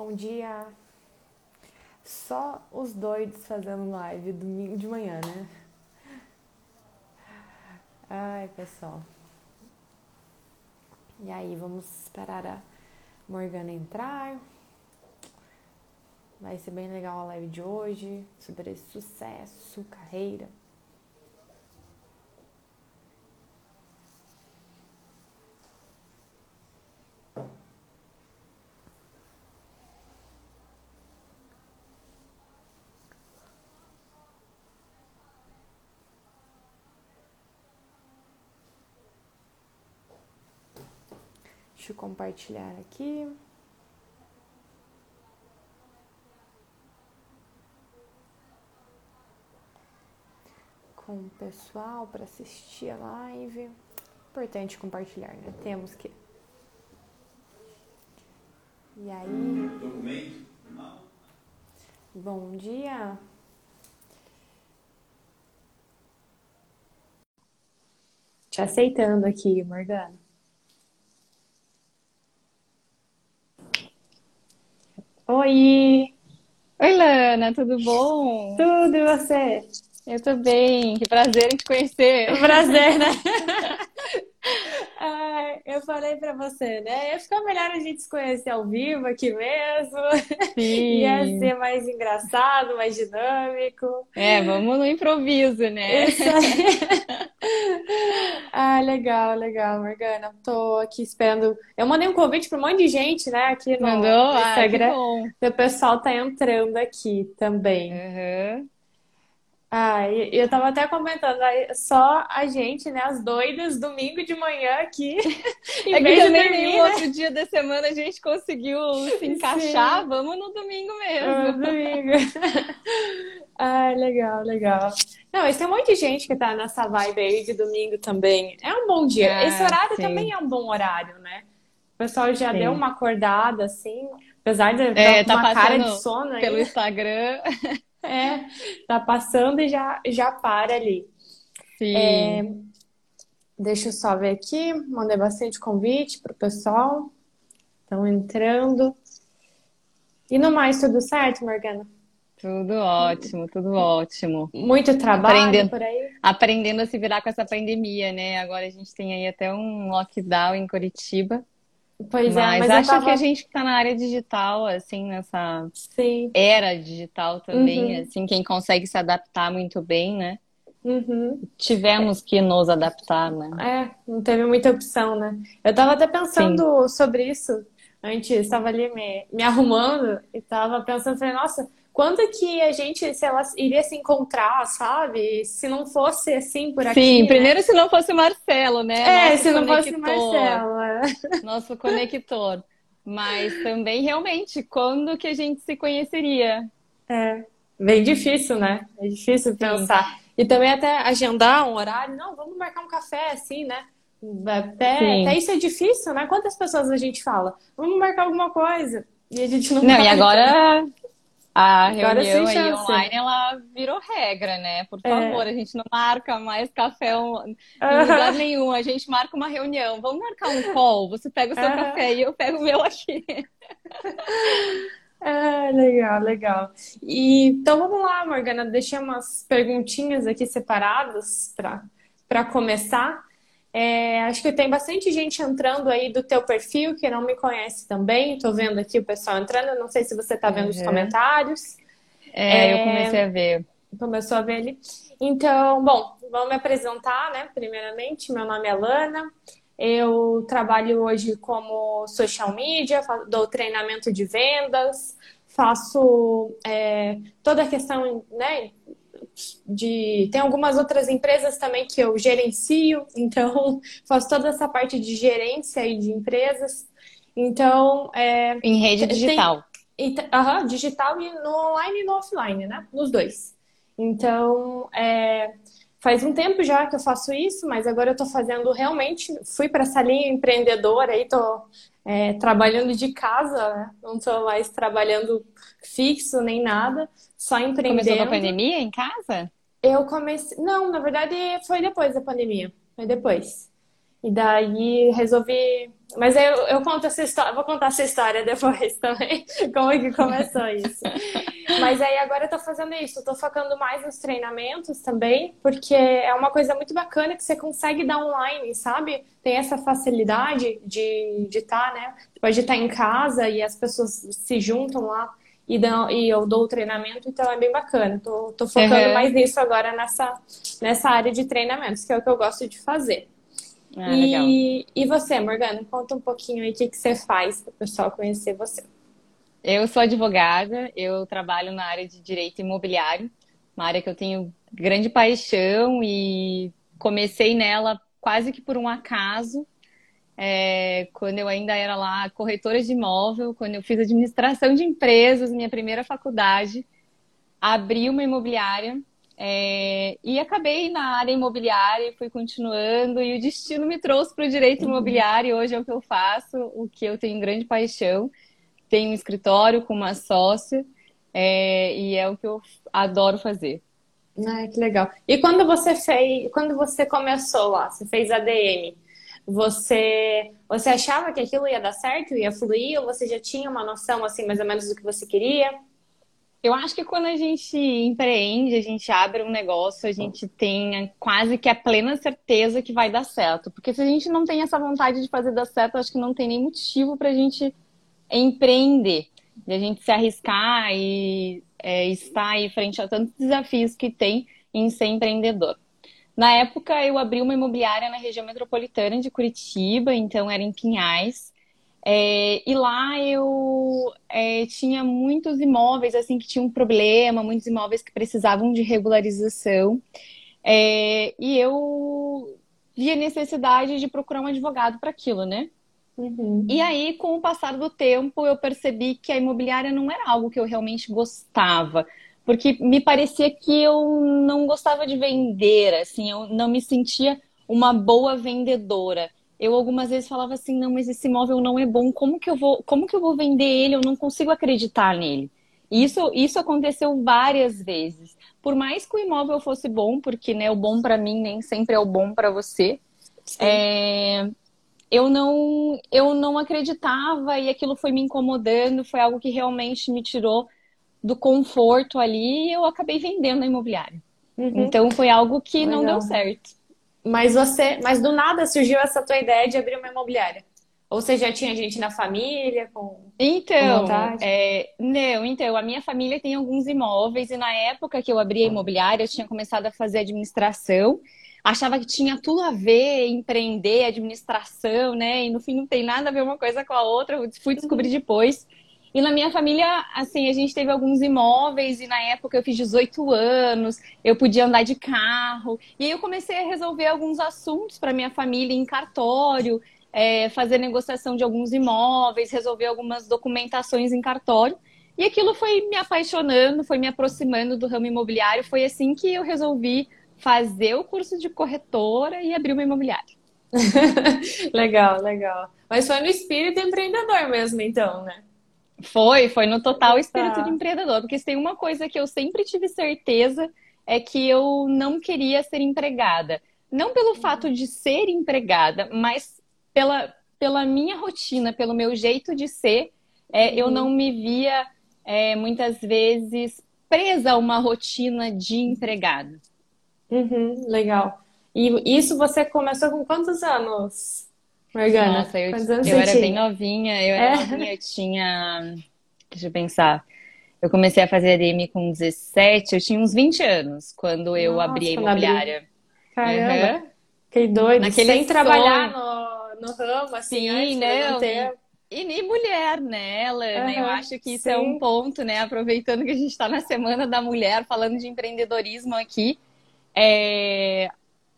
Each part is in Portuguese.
Bom dia. Só os doidos fazendo live domingo de manhã, né? Ai, pessoal. E aí, vamos esperar a Morgana entrar. Vai ser bem legal a live de hoje sobre sucesso, carreira. Deixa eu compartilhar aqui. Com o pessoal para assistir a live. Importante compartilhar, né? Temos que. E aí? Documento? Não. Bom dia. Te aceitando aqui, Morgana. Oi, Oi, Lana, tudo bom? tudo e você? Eu tô bem, que prazer em te conhecer. Prazer, né? Eu falei pra você, né? Ia ficar melhor a gente se conhecer ao vivo aqui mesmo. Ia Sim. ser mais engraçado, mais dinâmico. É, vamos no improviso, né? Isso aí. Ah, legal, legal, Morgana. Tô aqui esperando. Eu mandei um convite para um monte de gente, né, aqui no Mandou? no Ah, Instagram. bom. O pessoal tá entrando aqui também. Aham. Ah, e eu tava até comentando, só a gente, né, as doidas, domingo de manhã aqui, em É que vez também dormir, nenhum né? outro dia da semana a gente conseguiu se encaixar. Vamos no domingo Ah, mesmo. domingo. Ah, legal, legal. Não, mas tem um monte de gente que tá nessa vibe aí de domingo também. É um bom dia. Esse Ah, horário sim. também é um bom horário, né? O pessoal já Sim. deu uma acordada, assim, apesar de É, estar com tá uma cara de sono Pelo aí. Instagram. É, tá passando e já, já para ali. Sim. É, deixa eu só ver aqui. Mandei bastante convite pro pessoal. Estão entrando. E no mais, tudo certo, Morgana? Tudo ótimo, tudo ótimo. Muito trabalho Aprendendo. por aí? Aprendendo a se virar com essa pandemia, né? Agora a gente tem aí até um lockdown em Curitiba. Pois é, Mas mas eu acho tava. que a gente que tá na área digital, assim, nessa Sim. era digital também, Uhum. assim, quem consegue se adaptar muito bem, né? Uhum. Tivemos que nos adaptar, né? É, não teve muita opção, né? Eu tava até pensando sobre isso antes, estava ali me, me arrumando e tava pensando, falei, nossa, quando que a gente, sei lá, iria se encontrar, sabe? Se não fosse assim por aqui, Sim, né? primeiro se não fosse o Marcelo, né? É, Nosso se não fosse o conector, Marcelo. é. nosso conector. Mas também, realmente, quando que a gente se conheceria? É, bem difícil, né? É difícil pensar. E também até agendar um horário, não, vamos marcar um café assim, né? Até, Sim. até isso é difícil, né? Quantas pessoas a gente fala? Vamos marcar alguma coisa. E a gente não Não, e agora a Agora reunião aí chance. online, ela virou regra, né? Por É. favor, a gente não marca mais café em lugar nenhum. A gente marca uma reunião. Vamos marcar um call. Você pega o seu café e eu pego o meu aqui. Ah, legal, legal. E, então vamos lá, Morgana. Deixei umas perguntinhas aqui separadas para para começar. É, acho que tem bastante gente entrando aí do teu perfil que não me conhece também. Estou vendo aqui o pessoal entrando. Não sei se você está vendo os Uhum. comentários. É, É. eu comecei a ver. Começou a ver ali. Então, bom, vamos me apresentar, né? Primeiramente, meu nome é Lana. Eu trabalho hoje como social media, dou treinamento de vendas, faço é, toda a questão, né? De tem algumas outras empresas também que eu gerencio, então faço toda essa parte de gerência aí de empresas. Então, é, Em rede Tem- digital. e t- aham, digital e no online e no offline, né? Nos dois. Então, é, faz um tempo já que eu faço isso, mas agora eu tô fazendo realmente, fui para essa linha empreendedora aí, tô é, trabalhando de casa, né? Não tô mais trabalhando fixo nem nada, só Começou com a empreendendo. pandemia em casa? Eu comecei. Não, na verdade foi depois da pandemia. Foi depois. E daí resolvi Mas eu, eu conto essa história, vou contar essa história depois também, como é que começou isso. Mas aí agora eu tô fazendo isso, eu tô focando mais nos treinamentos também, porque é uma coisa muito bacana que você consegue dar online, sabe? Tem essa facilidade de estar, tá, né? Pode estar em casa e as pessoas se juntam lá e, dão, e eu dou o treinamento, então é bem bacana. Tô, tô focando uhum. mais nisso agora nessa, nessa área de treinamentos, que é o que eu gosto de fazer. Ah, e, e você, Morgana, conta um pouquinho aí o que, que você faz para o pessoal conhecer você. Eu sou advogada, eu trabalho na área de direito imobiliário, uma área que eu tenho grande paixão e comecei nela quase que por um acaso, é, quando eu ainda era lá corretora de imóvel, quando eu fiz administração de empresas, minha primeira faculdade, abri uma imobiliária é, e acabei na área imobiliária, fui continuando, e o destino me trouxe para o direito imobiliário, hoje é o que eu faço, o que eu tenho grande paixão. Tenho um escritório com uma sócia, é, e é o que eu adoro fazer. Ah, que legal. E quando você fez, quando você começou lá, você fez ADM, você, você achava que aquilo ia dar certo, ia fluir, ou você já tinha uma noção assim mais ou menos do que você queria? Eu acho que quando a gente empreende, a gente abre um negócio, a gente tem quase que a plena certeza que vai dar certo. Porque se a gente não tem essa vontade de fazer dar certo, acho que não tem nem motivo para a gente empreender. E a gente se arriscar e é, estar aí frente a tantos desafios que tem em ser empreendedor. Na época, eu abri uma imobiliária na região metropolitana de Curitiba, então era em Pinhais. É, e lá eu é, tinha muitos imóveis assim que tinham problema, muitos imóveis que precisavam de regularização. É, e eu via necessidade de procurar um advogado para aquilo, né? Uhum. E aí, com o passar do tempo, eu percebi que a imobiliária não era algo que eu realmente gostava, porque me parecia que eu não gostava de vender, assim, eu não me sentia uma boa vendedora eu algumas vezes falava assim, não, mas esse imóvel não é bom, como que eu vou, como que eu vou vender ele? Eu não consigo acreditar nele. Isso, isso aconteceu várias vezes. Por mais que o imóvel fosse bom, porque né, o bom para mim nem sempre é o bom para você, é, eu não eu não acreditava e aquilo foi me incomodando, foi algo que realmente me tirou do conforto ali e eu acabei vendendo a imobiliária. Uhum. Então foi algo que Legal. não deu certo. Mas você, mas do nada surgiu essa tua ideia de abrir uma imobiliária? Ou você já tinha gente na família com Então, com é, não, então, a minha família tem alguns imóveis e na época que eu abri a imobiliária, eu tinha começado a fazer administração, achava que tinha tudo a ver, empreender, administração, né? E no fim não tem nada a ver uma coisa com a outra, eu fui descobrir depois. E na minha família, assim, a gente teve alguns imóveis e na época eu fiz 18 anos, eu podia andar de carro. E aí eu comecei a resolver alguns assuntos para minha família em cartório, é, fazer negociação de alguns imóveis, resolver algumas documentações em cartório. E aquilo foi me apaixonando, foi me aproximando do ramo imobiliário. Foi assim que eu resolvi fazer o curso de corretora e abrir uma imobiliária. legal, legal. Mas foi no espírito empreendedor mesmo, então, né? Foi, foi no total espírito tá. de empreendedor. Porque se tem uma coisa que eu sempre tive certeza é que eu não queria ser empregada. Não pelo uhum. fato de ser empregada, mas pela, pela minha rotina, pelo meu jeito de ser. É, uhum. Eu não me via é, muitas vezes presa a uma rotina de empregada. Uhum, legal. E isso você começou com quantos anos? Morgana, Nossa, eu, eu era bem novinha, eu era é. novinha, eu tinha. Deixa eu pensar. Eu comecei a fazer ADM com 17, eu tinha uns 20 anos quando eu Nossa, abri a imobiliária. Caramba, uhum. que doido. Naquele Sem sonho. trabalhar no, no ramo, assim, Sim, não. E, e, mulher, né, Ela, uhum, né? Eu acho que isso sim. é um ponto, né? Aproveitando que a gente está na Semana da Mulher, falando de empreendedorismo aqui. É,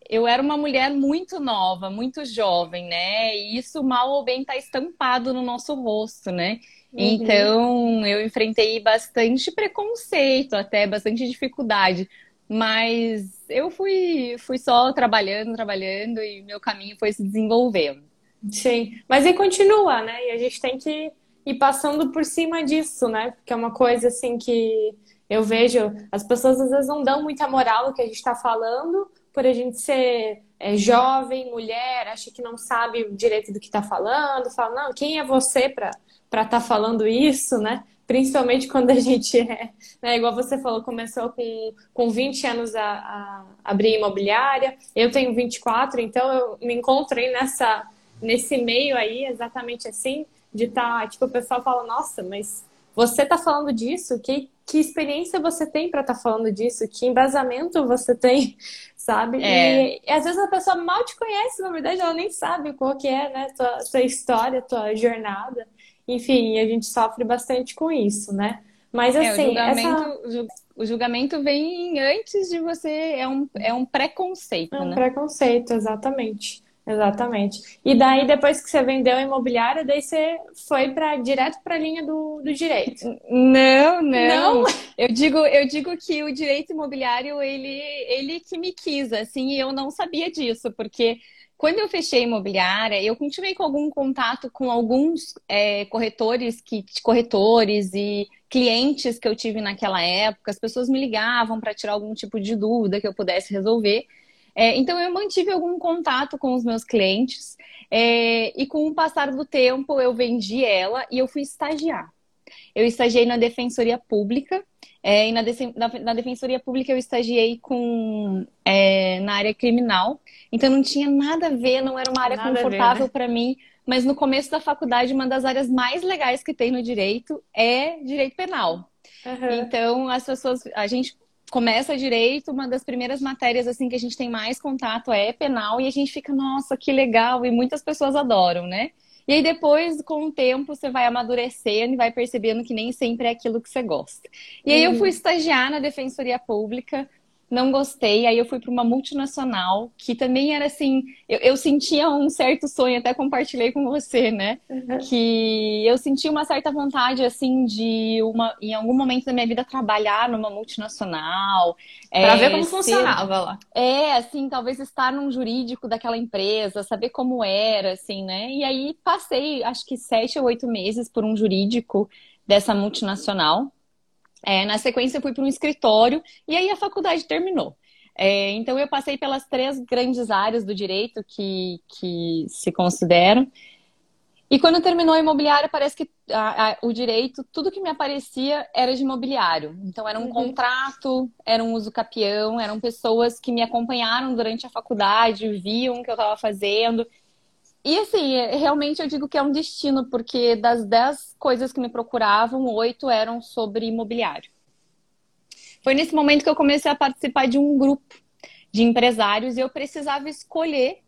eu era uma mulher muito nova, muito jovem, né? E isso mal ou bem está estampado no nosso rosto, né? Uhum. Então eu enfrentei bastante preconceito, até bastante dificuldade. Mas eu fui, fui só trabalhando, trabalhando e meu caminho foi se desenvolvendo. Sim, mas e continua, né? E a gente tem que ir passando por cima disso, né? Porque é uma coisa assim que eu vejo, as pessoas às vezes não dão muita moral no que a gente está falando, por a gente ser é, jovem, mulher, acha que não sabe direito do que está falando, fala, não, quem é você para estar tá falando isso, né? Principalmente quando a gente é, né, igual você falou, começou com, com 20 anos a, a abrir imobiliária, eu tenho 24, então eu me encontrei nessa, nesse meio aí, exatamente assim, de estar, tá, tipo, o pessoal fala, nossa, mas você está falando disso? Que, que experiência você tem para estar tá falando disso? Que embasamento você tem, sabe? É. E, e, às vezes a pessoa mal te conhece, na verdade, ela nem sabe qual que é, né? Tua, tua história, tua jornada. Enfim, a gente sofre bastante com isso, né? Mas assim, é, o, assim, julgamento, essa... o julgamento vem antes de você, é um, é um preconceito, é um né? preconceito, exatamente. Exatamente. E daí, depois que você vendeu a imobiliária, daí você foi para direto para a linha do, do direito. Não, não, não. Eu digo, eu digo que o direito imobiliário, ele, ele que me quis, assim, e eu não sabia disso, porque quando eu fechei a imobiliária, eu continuei com algum contato com alguns é, corretores, que, corretores e clientes que eu tive naquela época. As pessoas me ligavam para tirar algum tipo de dúvida que eu pudesse resolver. É, então, eu mantive algum contato com os meus clientes é, e com o passar do tempo eu vendi ela e eu fui estagiar. Eu estagiei na Defensoria Pública é, e na, na, na, Defensoria Pública eu estagiei com, é, na área criminal. Então, não tinha nada a ver, não era uma área nada confortável né? para mim. Mas no começo da faculdade, uma das áreas mais legais que tem no direito é direito penal. Uhum. Então, as pessoas, a gente começa direito, uma das primeiras matérias assim que a gente tem mais contato é penal e a gente fica, nossa, que legal, e muitas pessoas adoram, né? E aí depois, com o tempo, você vai amadurecendo e vai percebendo que nem sempre é aquilo que você gosta. E aí eu fui uhum. estagiar na Defensoria Pública, não gostei. Aí eu fui para uma multinacional que também era assim. Eu, eu, sentia um certo sonho, até compartilhei com você, né? Uhum. Que eu sentia uma certa vontade, assim, de uma, em algum momento da minha vida trabalhar numa multinacional. Para é, ver como ser, funcionava lá. É, assim, talvez estar num jurídico daquela empresa, saber como era, assim, né? E aí passei, acho que sete ou oito meses por um jurídico dessa multinacional. É, na sequência, eu fui para um escritório e aí a faculdade terminou. É, então, eu passei pelas três grandes áreas do direito que, que se consideram. E quando terminou a imobiliária, parece que a, a, o direito, tudo que me aparecia era de imobiliário. Então, era um uhum. contrato, era um uso capião, eram pessoas que me acompanharam durante a faculdade, viam o que eu estava fazendo. E assim, é, realmente eu digo que é um destino, porque das dez coisas que me procuravam, oito eram sobre imobiliário. Foi nesse momento que eu comecei a participar de um grupo de empresários e eu precisava escolher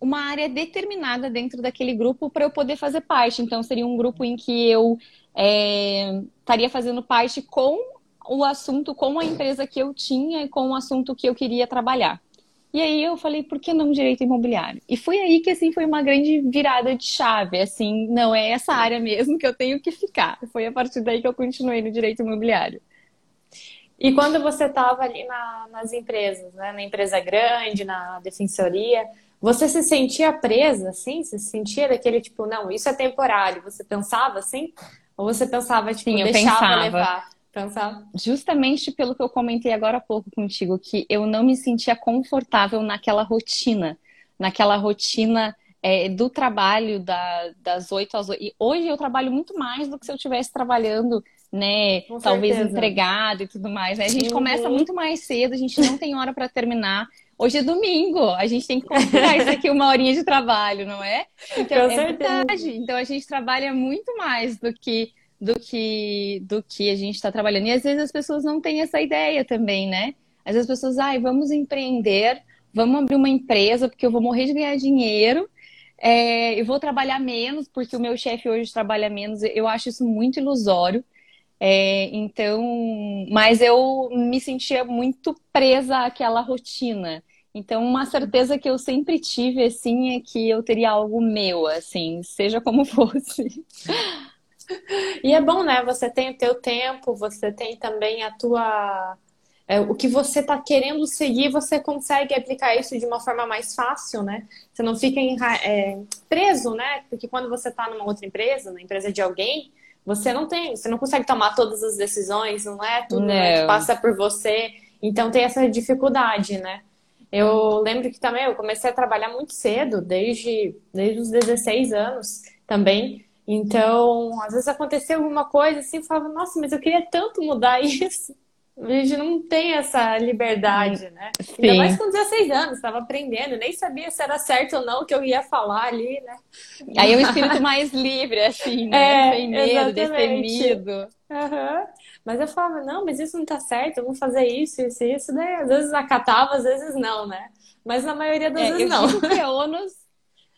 uma área determinada dentro daquele grupo para eu poder fazer parte. Então, seria um grupo em que eu é, estaria fazendo parte com o assunto, com a empresa que eu tinha e com o assunto que eu queria trabalhar. E aí eu falei, por que não direito imobiliário? E foi aí que assim foi uma grande virada de chave, assim, não é essa área mesmo que eu tenho que ficar. Foi a partir daí que eu continuei no direito imobiliário. E quando você estava ali na, nas empresas, né, na empresa grande, na defensoria, você se sentia presa, assim? Você se sentia daquele tipo, não, isso é temporário? Você pensava assim? Ou você pensava, tipo, Sim, deixava pensava. levar? Pensar. Justamente pelo que eu comentei agora há pouco contigo, que eu não me sentia confortável naquela rotina, naquela rotina é, do trabalho da, das 8 às 8. E hoje eu trabalho muito mais do que se eu estivesse trabalhando, né? Com talvez certeza. empregado e tudo mais. Né? A gente uhum. começa muito mais cedo, a gente não tem hora para terminar. Hoje é domingo, a gente tem que considerar isso aqui uma horinha de trabalho, não é? Então, Com é certeza. verdade. Então a gente trabalha muito mais do que do que do que a gente está trabalhando. E às vezes as pessoas não têm essa ideia também, né? Às vezes as pessoas, ai, vamos empreender, vamos abrir uma empresa porque eu vou morrer de ganhar dinheiro. É, eu vou trabalhar menos porque o meu chefe hoje trabalha menos. Eu acho isso muito ilusório. É, então, mas eu me sentia muito presa àquela rotina. Então, uma certeza que eu sempre tive, assim, é que eu teria algo meu, assim, seja como fosse. E é bom, né? Você tem o teu tempo, você tem também a tua. É, o que você está querendo seguir, você consegue aplicar isso de uma forma mais fácil, né? Você não fica é, preso, né? Porque quando você está numa outra empresa, na empresa de alguém, você não tem, você não consegue tomar todas as decisões, não é tudo né, que passa por você. Então tem essa dificuldade, né? Eu lembro que também eu comecei a trabalhar muito cedo, desde, desde os 16 anos também. Então, às vezes acontecia alguma coisa assim, eu falava, nossa, mas eu queria tanto mudar isso. A gente não tem essa liberdade, né? Sim. Ainda mais com 16 anos, estava aprendendo, nem sabia se era certo ou não o que eu ia falar ali, né? Aí é um espírito mais livre, assim, né? É, Sem medo, destemido. Uhum. Mas eu falava, não, mas isso não tá certo, eu vou fazer isso, isso, isso. Daí às vezes acatava, às vezes não, né? Mas na maioria das é, vezes eu não. Digo que é ônus,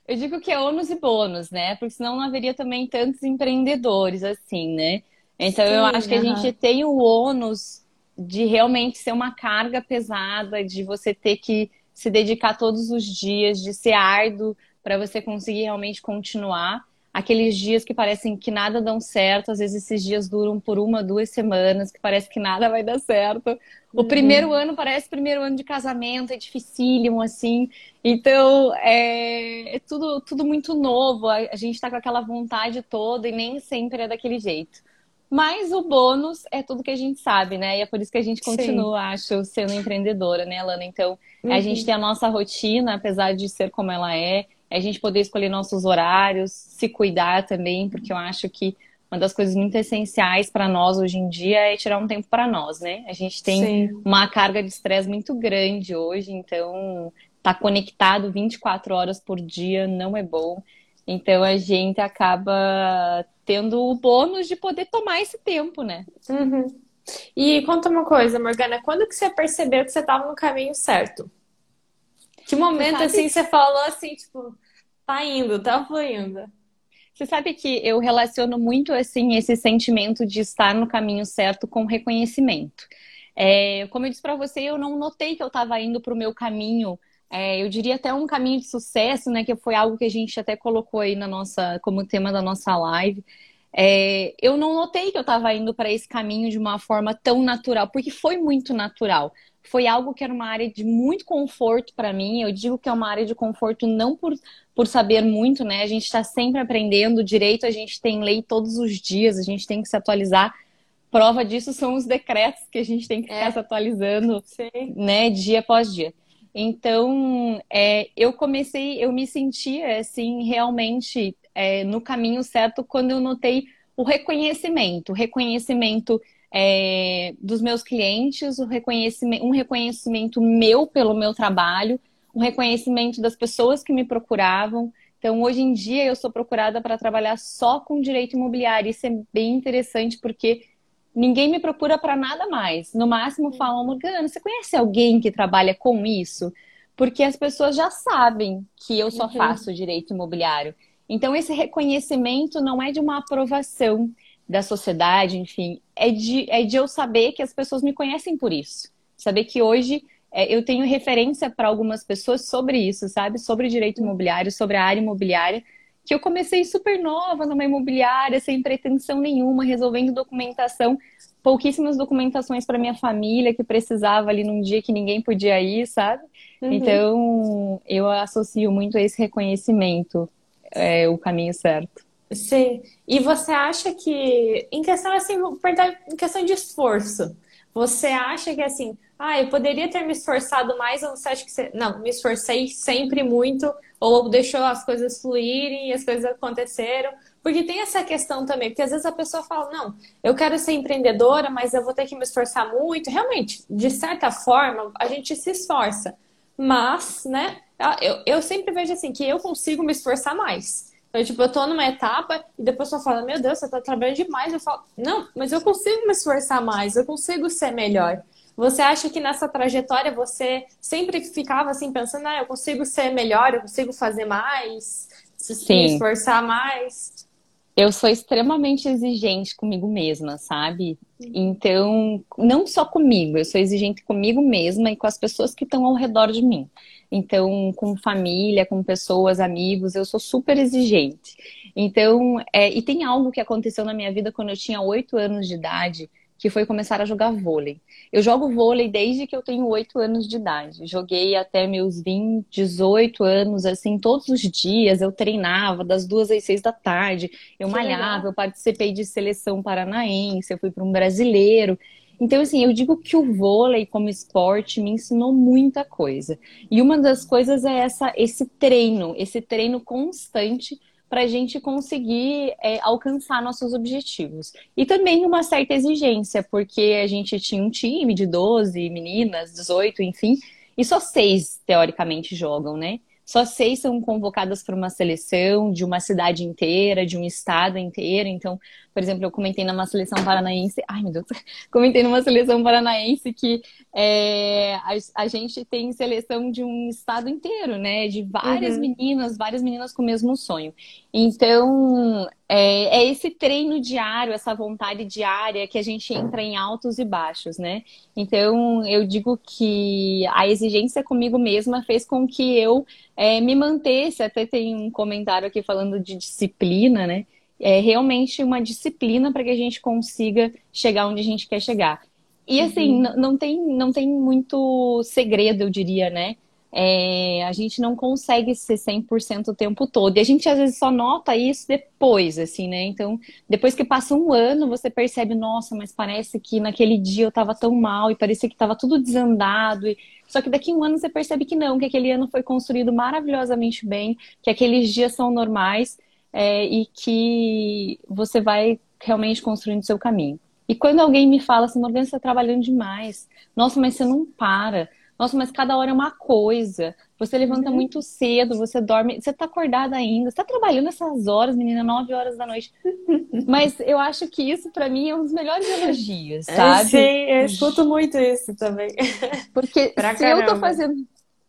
eu digo que é ônus e bônus, né? Porque senão não haveria também tantos empreendedores assim, né? Então Sim, eu acho que a gente tem o ônus de realmente ser uma carga pesada, de você ter que se dedicar todos os dias, de ser árduo para você conseguir realmente continuar. Aqueles dias que parecem que nada dão certo, às vezes esses dias duram por uma, duas semanas, que parece que nada vai dar certo. O uhum. primeiro ano parece primeiro ano de casamento, é dificílimo, assim. Então, é, é tudo, tudo muito novo. A, a gente está com aquela vontade toda e nem sempre é daquele jeito. Mas o bônus é tudo que a gente sabe, né? E é por isso que a gente continua, Sim. acho, sendo empreendedora, né, Lana? Então, uhum. a gente tem a nossa rotina, apesar de ser como ela é, é a gente poder escolher nossos horários, se cuidar também, porque eu acho que uma das coisas muito essenciais para nós hoje em dia é tirar um tempo para nós, né? A gente tem Sim. uma carga de estresse muito grande hoje, então tá conectado 24 horas por dia não é bom. Então a gente acaba tendo o bônus de poder tomar esse tempo, né? Uhum. E conta uma coisa, Morgana, quando que você percebeu que você estava no caminho certo? Que momento você assim você falou assim, tipo, tá indo, tá fluindo? Você sabe que eu relaciono muito assim esse sentimento de estar no caminho certo com reconhecimento. É, como eu disse para você, eu não notei que eu estava indo para o meu caminho é, eu diria até um caminho de sucesso, né? Que foi algo que a gente até colocou aí na nossa, como tema da nossa live. É, eu não notei que eu estava indo para esse caminho de uma forma tão natural, porque foi muito natural. Foi algo que era uma área de muito conforto para mim. Eu digo que é uma área de conforto não por, por saber muito, né? A gente está sempre aprendendo. Direito a gente tem lei todos os dias, a gente tem que se atualizar. Prova disso são os decretos que a gente tem que ficar é. se atualizando, Sim. né, dia após dia. Então, é, eu comecei, eu me sentia assim realmente é, no caminho certo quando eu notei o reconhecimento, o reconhecimento é, dos meus clientes, o reconhecimento, um reconhecimento meu pelo meu trabalho, um reconhecimento das pessoas que me procuravam. Então, hoje em dia, eu sou procurada para trabalhar só com direito imobiliário. Isso é bem interessante porque ninguém me procura para nada mais. No máximo falam, Morgana, você conhece alguém que trabalha com isso? Porque as pessoas já sabem que eu só uhum. faço direito imobiliário. Então, esse reconhecimento não é de uma aprovação da sociedade, enfim, é de, é de eu saber que as pessoas me conhecem por isso. Saber que hoje é, eu tenho referência para algumas pessoas sobre isso, sabe? Sobre direito imobiliário, sobre a área imobiliária, que eu comecei super nova numa imobiliária, sem pretensão nenhuma, resolvendo documentação, pouquíssimas documentações para minha família que precisava ali num dia que ninguém podia ir, sabe? Uhum. Então, eu associo muito a esse reconhecimento, é, o caminho certo. Sim. E você acha que, em questão assim, em questão de esforço, você acha que assim, ah, eu poderia ter me esforçado mais, ou você acha que você... Não, me esforcei sempre muito, ou deixou as coisas fluírem e as coisas aconteceram. Porque tem essa questão também, porque às vezes a pessoa fala, não, eu quero ser empreendedora, mas eu vou ter que me esforçar muito. Realmente, de certa forma, a gente se esforça. Mas, né, eu, eu sempre vejo assim, que eu consigo me esforçar mais. Então, tipo, eu tô numa etapa e depois pessoa fala, meu Deus, você tá trabalhando demais. Eu falo, não, mas eu consigo me esforçar mais, eu consigo ser melhor. Você acha que nessa trajetória você sempre ficava assim pensando, ah, eu consigo ser melhor, eu consigo fazer mais, Sim. me esforçar mais? Eu sou extremamente exigente comigo mesma, sabe? Então, não só comigo, eu sou exigente comigo mesma e com as pessoas que estão ao redor de mim. Então, com família, com pessoas, amigos, eu sou super exigente. Então, é, e tem algo que aconteceu na minha vida quando eu tinha oito anos de idade, que foi começar a jogar vôlei. Eu jogo vôlei desde que eu tenho 8 anos de idade. Joguei até meus 20, 18 anos, assim, todos os dias. Eu treinava das duas às seis da tarde. Eu que malhava, legal. eu participei de seleção paranaense, eu fui para um brasileiro. Então, assim, eu digo que o vôlei como esporte me ensinou muita coisa. E uma das coisas é essa, esse treino, esse treino constante para a gente conseguir é, alcançar nossos objetivos. E também uma certa exigência, porque a gente tinha um time de 12 meninas, 18, enfim, e só seis, teoricamente, jogam, né? Só seis são convocadas para uma seleção de uma cidade inteira, de um estado inteiro. Então, por exemplo, eu comentei numa seleção paranaense. Ai, meu Deus! Comentei numa seleção paranaense que é, a, a, gente tem seleção de um estado inteiro, né? De várias uhum. meninas, várias meninas com o mesmo sonho. Então, é, é, esse treino diário, essa vontade diária que a gente entra em altos e baixos, né? Então, eu digo que a exigência comigo mesma fez com que eu é, me mantesse. Até tem um comentário aqui falando de disciplina, né? É realmente uma disciplina para que a gente consiga chegar onde a gente quer chegar. E assim, uhum. não, tem, não tem muito segredo, eu diria, né? É, a gente não consegue ser 100% o tempo todo. E a gente às vezes só nota isso depois, assim, né? Então, depois que passa um ano, você percebe, nossa, mas parece que naquele dia eu tava tão mal e parecia que tava tudo desandado. E... Só que daqui a um ano você percebe que não, que aquele ano foi construído maravilhosamente bem, que aqueles dias são normais é, e que você vai realmente construindo seu caminho. E quando alguém me fala assim, Morgana, você está trabalhando demais. Nossa, mas você não para. Nossa, mas cada hora é uma coisa. Você levanta uhum. muito cedo, você dorme. Você está acordada ainda. Você tá trabalhando essas horas, menina, nove horas da noite. mas eu acho que isso, para mim, é um dos melhores elogios, é, sabe? Sim, eu escuto muito isso também. Porque pra se caramba. eu tô fazendo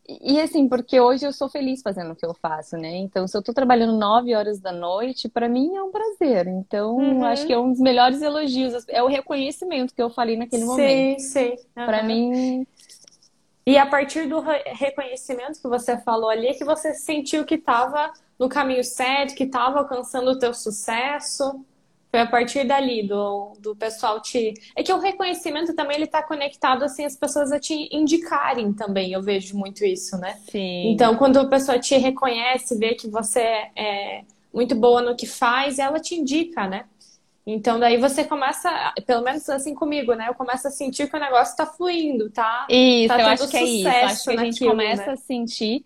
e assim, porque hoje eu sou feliz fazendo o que eu faço, né? Então, se eu tô trabalhando nove horas da noite, para mim é um prazer. Então, uhum. acho que é um dos melhores elogios. É o reconhecimento que eu falei naquele sim, momento. Sim, sim. Uhum. Para mim. E a partir do reconhecimento que você falou ali, é que você sentiu que estava no caminho certo, que estava alcançando o teu sucesso. Foi a partir dali do, do pessoal te. É que o reconhecimento também ele tá conectado assim as pessoas a te indicarem também. Eu vejo muito isso, né? Sim. Então, quando a pessoa te reconhece, vê que você é muito boa no que faz, ela te indica, né? Então daí você começa, pelo menos assim comigo, né? Eu começo a sentir que o negócio tá fluindo, tá? Isso, tá eu acho que é isso. Acho que a gente naquilo, começa né? a sentir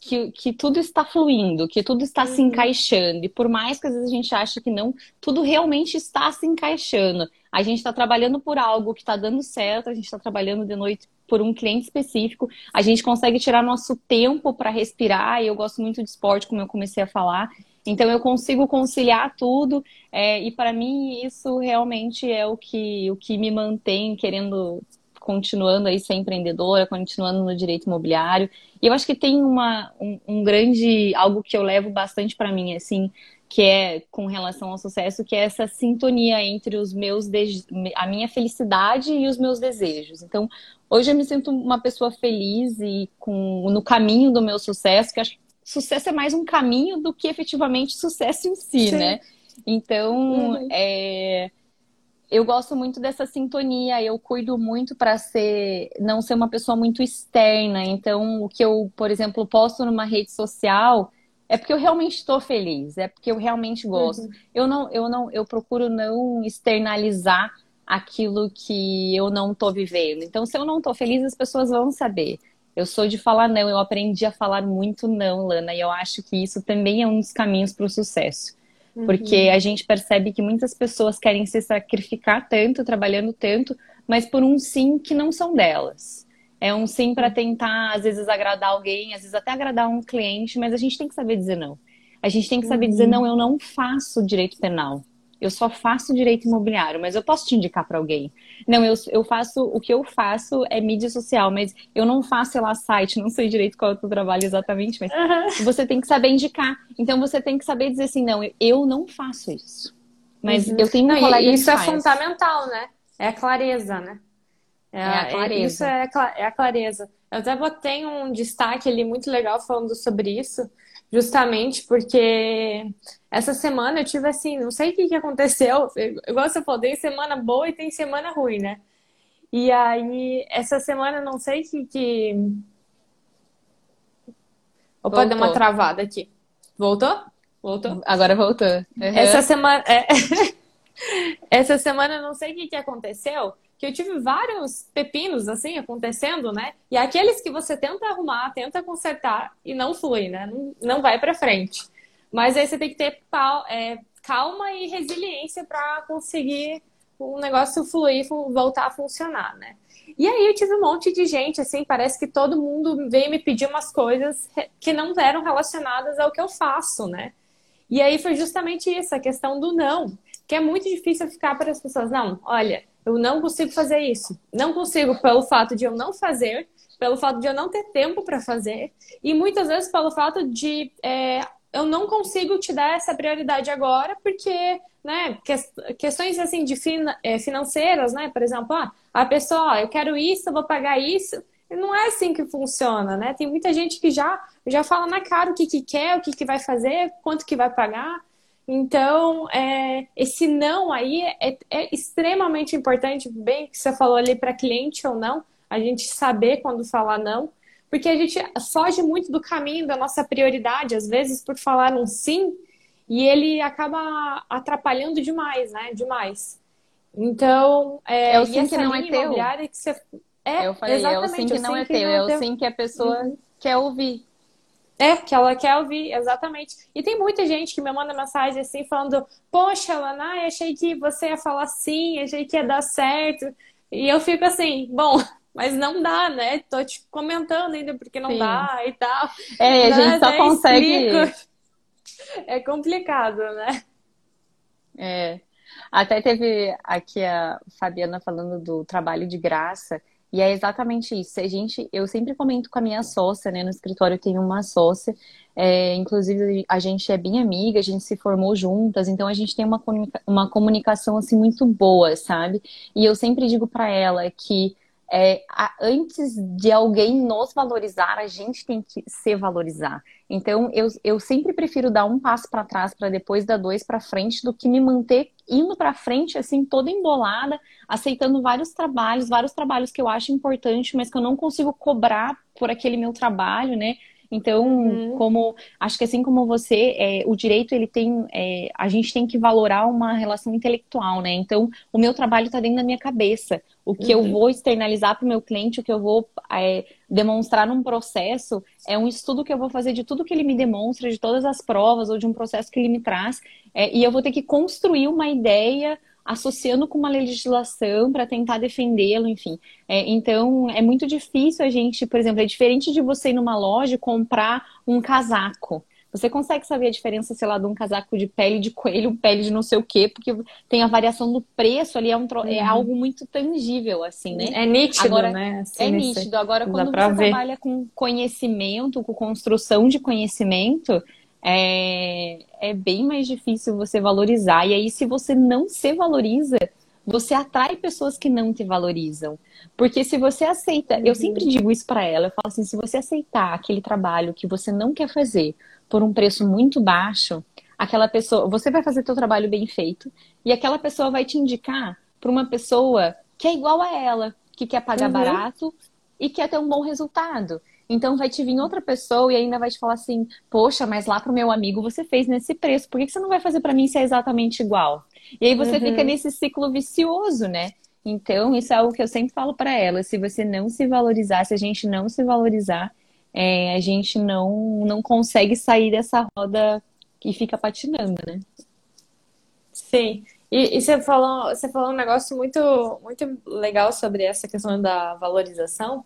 que, que tudo está fluindo, que tudo está uhum. se encaixando. E por mais que às vezes a gente ache que não, tudo realmente está se encaixando. A gente está trabalhando por algo que está dando certo, a gente está trabalhando de noite por um cliente específico, a gente consegue tirar nosso tempo para respirar. E eu gosto muito de esporte, como eu comecei a falar. Então eu consigo conciliar tudo é, e para mim isso realmente é o que, o que me mantém querendo continuando aí ser empreendedora, continuando no direito imobiliário. E eu acho que tem uma, um, um grande, algo que eu levo bastante para mim, assim, que é com relação ao sucesso, que é essa sintonia entre os meus de... a minha felicidade e os meus desejos. Então, hoje eu me sinto uma pessoa feliz e com no caminho do meu sucesso, que acho que sucesso é mais um caminho do que efetivamente sucesso em si, Sim. né? Então, uhum. é eu gosto muito dessa sintonia, eu cuido muito para ser não ser uma pessoa muito externa. Então, o que eu, por exemplo, posto numa rede social é porque eu realmente estou feliz, é porque eu realmente gosto. Uhum. Eu não, eu não, eu procuro não externalizar aquilo que eu não estou vivendo. Então, se eu não estou feliz, as pessoas vão saber. Eu sou de falar não, eu aprendi a falar muito não, Lana, e eu acho que isso também é um dos caminhos para o sucesso. Porque uhum. a gente percebe que muitas pessoas querem se sacrificar tanto, trabalhando tanto, mas por um sim que não são delas. É um sim para tentar, às vezes, agradar alguém, às vezes até agradar um cliente, mas a gente tem que saber dizer não. A gente tem que saber uhum. dizer não, eu não faço direito penal eu só faço direito imobiliário, mas eu posso te indicar para alguém. Não, eu, eu faço, o que eu faço é mídia social, mas eu não faço, sei lá, site, não sei direito qual é o teu trabalho exatamente, mas uhum. você tem que saber indicar. Então você tem que saber dizer assim, não, eu não faço isso. Mas uhum. eu tenho um não, colega Isso é faz. fundamental, né? É a clareza, né? É, é a clareza. Isso é, é a clareza. Eu até botei um destaque ali muito legal falando sobre isso, justamente porque essa semana eu tive assim, não sei o que, que aconteceu, igual você falou, tem semana boa e tem semana ruim, né? E aí, essa semana não sei que. que... Opa, voltou. deu uma travada aqui. Voltou? Voltou? Agora voltou. Uhum. Essa semana. É... essa semana não sei o que, que aconteceu, que eu tive vários pepinos assim acontecendo, né? E aqueles que você tenta arrumar, tenta consertar e não flui, né? Não, não vai para frente. Mas aí você tem que ter é, calma e resiliência para conseguir o negócio fluir, voltar a funcionar, né? E aí eu tive um monte de gente, assim, parece que todo mundo veio me pedir umas coisas que não eram relacionadas ao que eu faço, né? E aí foi justamente isso, a questão do não, que é muito difícil ficar para as pessoas, não, olha, eu não consigo fazer isso. Não consigo pelo fato de eu não fazer, pelo fato de eu não ter tempo para fazer, e muitas vezes pelo fato de é, eu não consigo te dar essa prioridade agora, porque, né, questões assim de fin é, financeiras, né, por exemplo, ah, a pessoa, ó, eu quero isso, eu vou pagar isso, não é assim que funciona, né? Tem muita gente que já, já fala na cara o que, que quer, o que, que vai fazer, quanto que vai pagar. Então, é, esse não aí é, é, extremamente importante, bem que você falou ali para cliente ou não, a gente saber quando falar não, porque a gente foge muito do caminho da nossa prioridade, às vezes por falar um sim, e ele acaba atrapalhando demais, né? Demais. Então, é, é o sim que não é teu. Que você... É, eu falei, é o sim que não é teu, é o sim que a pessoa uhum. quer ouvir. É, que ela quer ouvir, exatamente. E tem muita gente que me manda mensagem assim, falando: Poxa, Lana, achei que você ia falar sim, achei que ia dar certo. E eu fico assim: Bom, mas não dá, né? Tô te comentando ainda porque não sim. dá e tal. É, a gente só consegue. Explico. É complicado, né? É. Até teve aqui a Fabiana falando do trabalho de graça. E é exatamente isso. A gente, eu sempre comento com a minha sócia, né? No escritório tenho uma sócia, é, inclusive a gente é bem amiga, a gente se formou juntas, então a gente tem uma, uma comunicação assim muito boa, sabe? E eu sempre digo para ela que é, a, antes de alguém nos valorizar, a gente tem que se valorizar. Então, eu, eu sempre prefiro dar um passo para trás para depois dar dois para frente do que me manter indo para frente, assim, toda embolada, aceitando vários trabalhos, vários trabalhos que eu acho importante, mas que eu não consigo cobrar por aquele meu trabalho, né? Então, uhum. como acho que assim como você, é, o direito ele tem, é, a gente tem que valorar uma relação intelectual, né? Então, o meu trabalho está dentro da minha cabeça. O que uhum. eu vou externalizar para o meu cliente, o que eu vou é, demonstrar num processo, é um estudo que eu vou fazer de tudo que ele me demonstra, de todas as provas ou de um processo que ele me traz, é, e eu vou ter que construir uma ideia associando com uma legislação para tentar defendê-lo, enfim. É, então, é muito difícil a gente, por exemplo, é diferente de você ir numa loja e comprar um casaco. Você consegue saber a diferença, sei lá, de um casaco de pele de coelho, pele de não sei o quê, porque tem a variação do preço ali, é, um tro... é uhum. é algo muito tangível, assim, né? É nítido, Agora, né? Assim, é nítido. Agora, quando você ver. trabalha com conhecimento, com construção de conhecimento, é, é bem mais difícil você valorizar. E aí, se você não se valoriza, você atrai pessoas que não te valorizam. Porque se você aceita, uhum. eu sempre digo isso para ela, eu falo assim, se você aceitar aquele trabalho que você não quer fazer por um preço muito baixo, aquela pessoa, você vai fazer seu trabalho bem feito e aquela pessoa vai te indicar para uma pessoa que é igual a ela, que quer pagar uhum. barato e quer ter um bom resultado. Então vai te vir outra pessoa e ainda vai te falar assim: Poxa, mas lá pro meu amigo você fez nesse preço, por que você não vai fazer para mim se é exatamente igual? E aí você uhum. fica nesse ciclo vicioso, né? Então, isso é algo que eu sempre falo para ela: se você não se valorizar, se a gente não se valorizar, é, a gente não, não consegue sair dessa roda e fica patinando, né? Sim. E, e, você, falou, você falou um negócio muito, muito legal sobre essa questão da valorização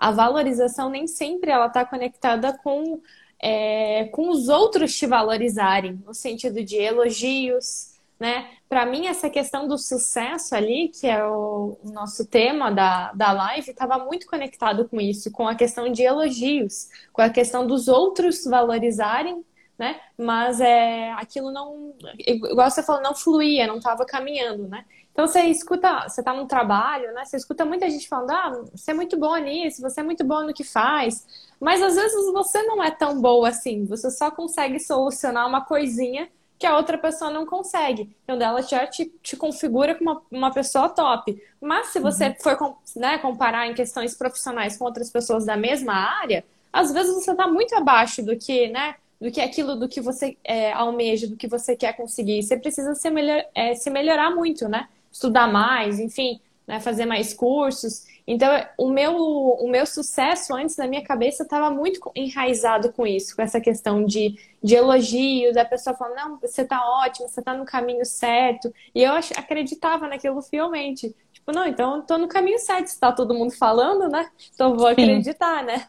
a valorização nem sempre ela está conectada com, é, com os outros te valorizarem, no sentido de elogios, né? Para mim, essa questão do sucesso ali, que é o, nosso tema da, da live, estava muito conectado com isso, com a questão de elogios, com a questão dos outros valorizarem né? Mas é, aquilo não, igual você falou, não fluía, não estava caminhando, né? Então você escuta, você está num trabalho, né? Você escuta muita gente falando, ah, você é muito bom nisso, você é muito bom no que faz. Mas às vezes você não é tão boa assim, você só consegue solucionar uma coisinha que a outra pessoa não consegue. Então dela já te, te configura como uma, uma pessoa top. Mas se você uhum. for né, comparar em questões profissionais com outras pessoas da mesma área, às vezes você está muito abaixo do que, né? do que aquilo do que você é, almeja, do que você quer conseguir. Você precisa se, melhor, é, se melhorar muito, né? Estudar mais, enfim, né? fazer mais cursos. Então, o meu, o meu sucesso antes na minha cabeça estava muito enraizado com isso, com essa questão de, de elogio, da pessoa falando, não, você está ótimo, você está no caminho certo. E eu acreditava naquilo fielmente. Tipo, não, então eu tô no caminho certo, se tá todo mundo falando, né? Então vou acreditar, Sim. né?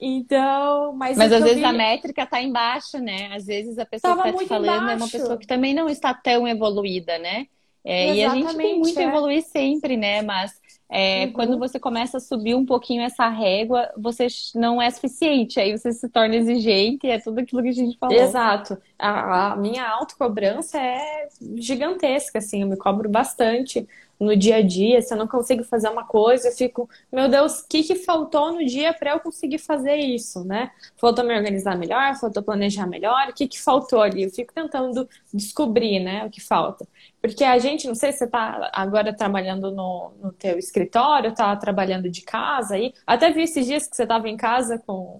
Então, mas. Mas às vezes vi... a métrica tá embaixo, né? Às vezes a pessoa Tava que tá te falando embaixo. é uma pessoa que também não está tão evoluída, né? É, e a gente tem muito a é. evoluir sempre, né? Mas é, uhum. quando você começa a subir um pouquinho essa régua, você não é suficiente. Aí você se torna exigente e é tudo aquilo que a gente falou. Exato. A, a minha autocobrança é gigantesca, assim. Eu me cobro bastante no dia a dia, se eu não consigo fazer uma coisa, eu fico, meu Deus, o que, que faltou no dia para eu conseguir fazer isso, né? Faltou me organizar melhor, faltou planejar melhor, o que, que faltou ali? Eu fico tentando descobrir, né, o que falta. Porque a gente, não sei se você está agora trabalhando no, no teu escritório, está trabalhando de casa aí, até vi esses dias que você estava em casa com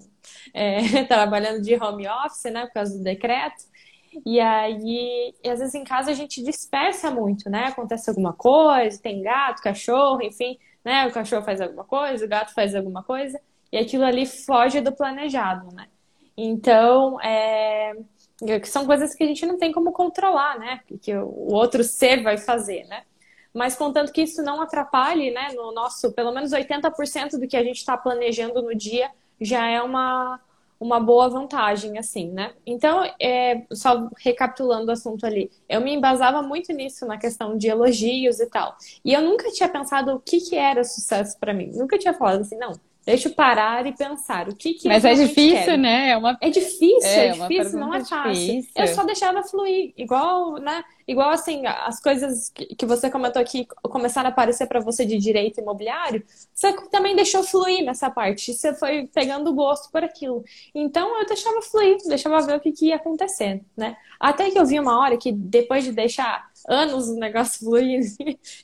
é, trabalhando de home office, né, por causa do decreto. E aí, e às vezes em casa a gente dispersa muito, né? Acontece alguma coisa, tem gato, cachorro, enfim, né? O cachorro faz alguma coisa, o gato faz alguma coisa, e aquilo ali foge do planejado, né? Então, é... são coisas que a gente não tem como controlar, né? Que o outro ser vai fazer, né? Mas contanto que isso não atrapalhe, né? No nosso, pelo menos 80% do que a gente está planejando no dia já é uma, uma boa vantagem, assim, né? Então, é, só recapitulando o assunto ali, eu me embasava muito nisso, na questão de elogios e tal. E eu nunca tinha pensado o que, que era sucesso para mim. Nunca tinha falado assim, não, Deixa eu parar e pensar o que que Mas é difícil, quero. né? É, uma... é difícil, é, é difícil, não é fácil. Difícil. Eu só deixava fluir, igual, né? Igual assim, as coisas que você comentou aqui começaram a aparecer para você de direito imobiliário, você também deixou fluir nessa parte. Você foi pegando gosto por aquilo. Então eu deixava fluir, deixava ver o que, que ia acontecer, né? Até que eu vi uma hora que depois de deixar anos o negócio fluindo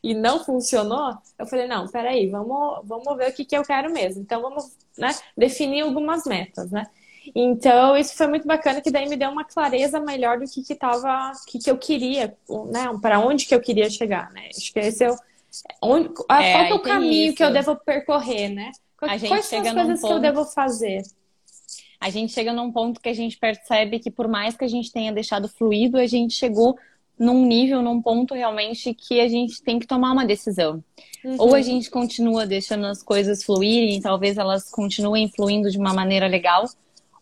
e não funcionou, eu falei, não, peraí, vamos, vamos ver o que, que eu quero mesmo. Então vamos né, definir algumas metas, né? Então, isso foi muito bacana, que daí me deu uma clareza melhor do que que tava, que, que eu queria, né? Para onde que eu queria chegar, né? Acho que esse é o, onde, qual é, é o caminho isso. que eu devo percorrer, né? Quais, quais são as coisas ponto... que eu devo fazer? A gente chega num ponto que a gente percebe que por mais que a gente tenha deixado fluido, a gente chegou num nível, num ponto realmente que a gente tem que tomar uma decisão. Uhum. Ou a gente continua deixando as coisas fluírem, talvez elas continuem fluindo de uma maneira legal,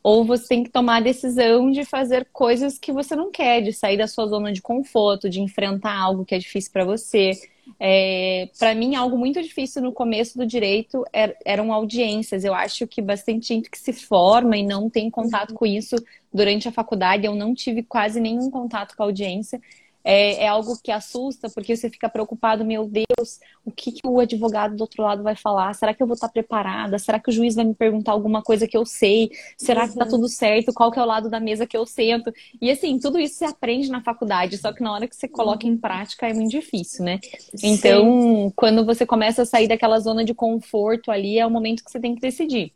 ou você tem que tomar a decisão de fazer coisas que você não quer, de sair da sua zona de conforto, de enfrentar algo que é difícil para você. É, para mim, algo muito difícil no começo do direito er, eram audiências. Eu acho que bastante gente que se forma e não tem contato uhum. com isso durante a faculdade, eu não tive quase nenhum contato com a audiência é, é, algo que assusta, porque você fica preocupado, meu Deus, o que, que o advogado do outro lado vai falar? Será que eu vou estar preparada? Será que o juiz vai me perguntar alguma coisa que eu sei? Será que tá uhum. tudo certo? Qual que é o lado da mesa que eu sento? E assim, tudo isso você aprende na faculdade, só que na hora que você coloca em prática é muito difícil, né? Então, Sim. quando você começa a sair daquela zona de conforto ali, é o momento que você tem que decidir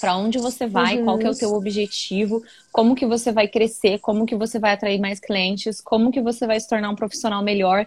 para onde você vai, uhum. qual que é o teu objetivo, como que você vai crescer, como que você vai atrair mais clientes, como que você vai se tornar um profissional melhor.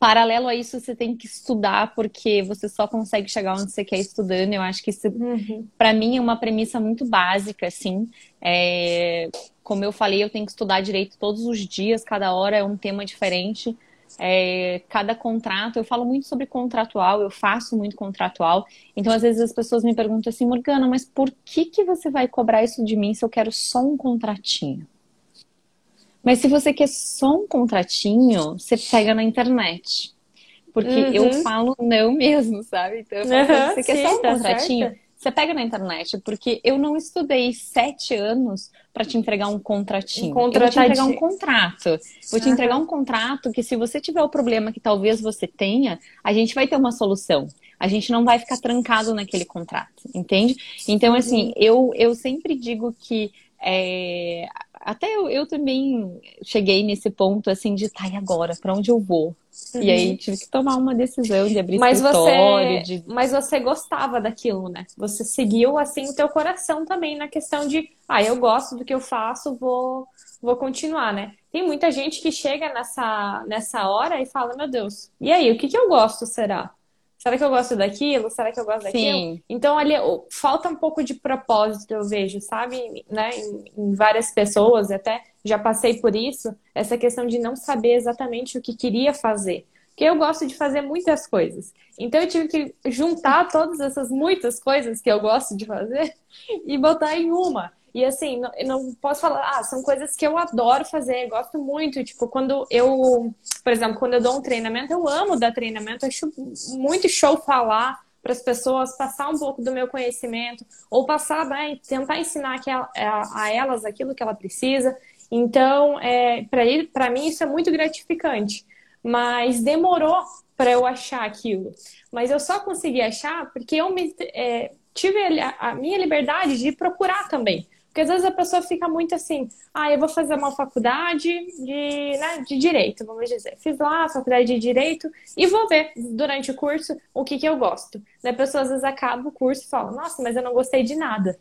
Paralelo a isso, você tem que estudar, porque você só consegue chegar onde você quer estudando. Eu acho que isso, uhum. para mim, é uma premissa muito básica, assim. É... Como eu falei, eu tenho que estudar direito todos os dias, cada hora é um tema diferente é, cada contrato, eu falo muito sobre contratual, eu faço muito contratual. Então, às vezes as pessoas me perguntam assim, Morgana, mas por que, que você vai cobrar isso de mim se eu quero só um contratinho? Mas se você quer só um contratinho, você pega na internet. Porque uhum. eu falo não mesmo, sabe? Então, eu falo, uhum, você sim, quer só um tá contratinho? Você pega na internet, porque eu não estudei sete anos para te entregar um contratinho. Um eu vou te entregar um contrato. Vou te entregar um contrato que, se você tiver o problema que talvez você tenha, a gente vai ter uma solução. A gente não vai ficar trancado naquele contrato, entende? Então, assim, eu, eu sempre digo que é, até eu, eu também cheguei nesse ponto assim de tá, e agora? Para onde eu vou? Uhum. E aí tive que tomar uma decisão de abrir mas escritório. Você, de... Mas você gostava daquilo, né? Você seguiu assim o teu coração também na questão de, ah, eu gosto do que eu faço, vou, vou continuar, né? Tem muita gente que chega nessa, nessa hora e fala, meu Deus, e aí, o que, que eu gosto será? Será que eu gosto daquilo? Será que eu gosto daquilo? Sim. Então, ali, falta um pouco de propósito, eu vejo, sabe? Né? Em, em, várias pessoas, até já passei por isso, essa questão de não saber exatamente o que queria fazer. Porque eu gosto de fazer muitas coisas. Então, eu tive que juntar todas essas muitas coisas que eu gosto de fazer e botar em uma. E assim, não, eu não posso falar, ah, são coisas que eu adoro fazer, gosto muito. Tipo, quando eu, por exemplo, quando eu dou um treinamento, eu amo dar treinamento, acho muito show falar para as pessoas, passar um pouco do meu conhecimento, ou passar, né, tentar ensinar que a, elas aquilo que ela precisa. Então, é, para mim, isso é muito gratificante. Mas demorou para eu achar aquilo. Mas eu só consegui achar porque eu me, é, tive a minha liberdade de procurar também. Porque às vezes a pessoa fica muito assim, ah, eu vou fazer uma faculdade de, né, de direito, vamos dizer. Fiz lá a faculdade de direito e vou ver durante o curso o que, que eu gosto. Daí a pessoa às vezes acaba o curso e fala, nossa, mas eu não gostei de nada.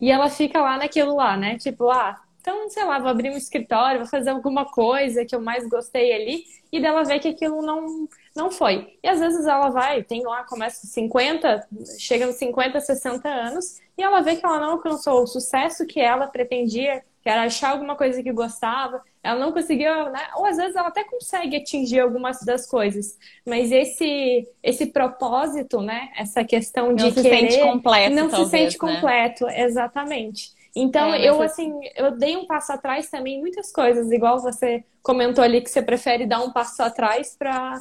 E ela fica lá naquilo lá, né? Tipo, ah, então, sei lá, vou abrir um escritório, vou fazer alguma coisa que eu mais gostei ali, e dela ver que aquilo não, não foi. E às vezes ela vai, tem lá, começa 50, chega nos 50, 60 anos, e ela vê que ela não alcançou o sucesso que ela pretendia, que era achar alguma coisa que gostava, ela não conseguiu, né? Ou às vezes ela até consegue atingir algumas das coisas, mas esse esse propósito, né? Essa questão de não se querer, sente completo, não talvez, se sente né? completo, exatamente. Então, é, eu, assim, eu dei um passo atrás também em muitas coisas, igual você comentou ali que você prefere dar um passo atrás para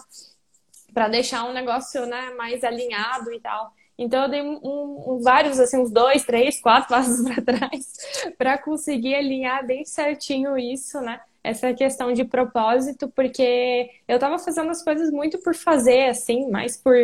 deixar um negócio né, mais alinhado e tal. Então eu dei um, um, vários, assim, uns dois, três, quatro passos para trás para conseguir alinhar bem certinho isso, né? Essa questão de propósito, porque eu estava fazendo as coisas muito por fazer, assim, mais por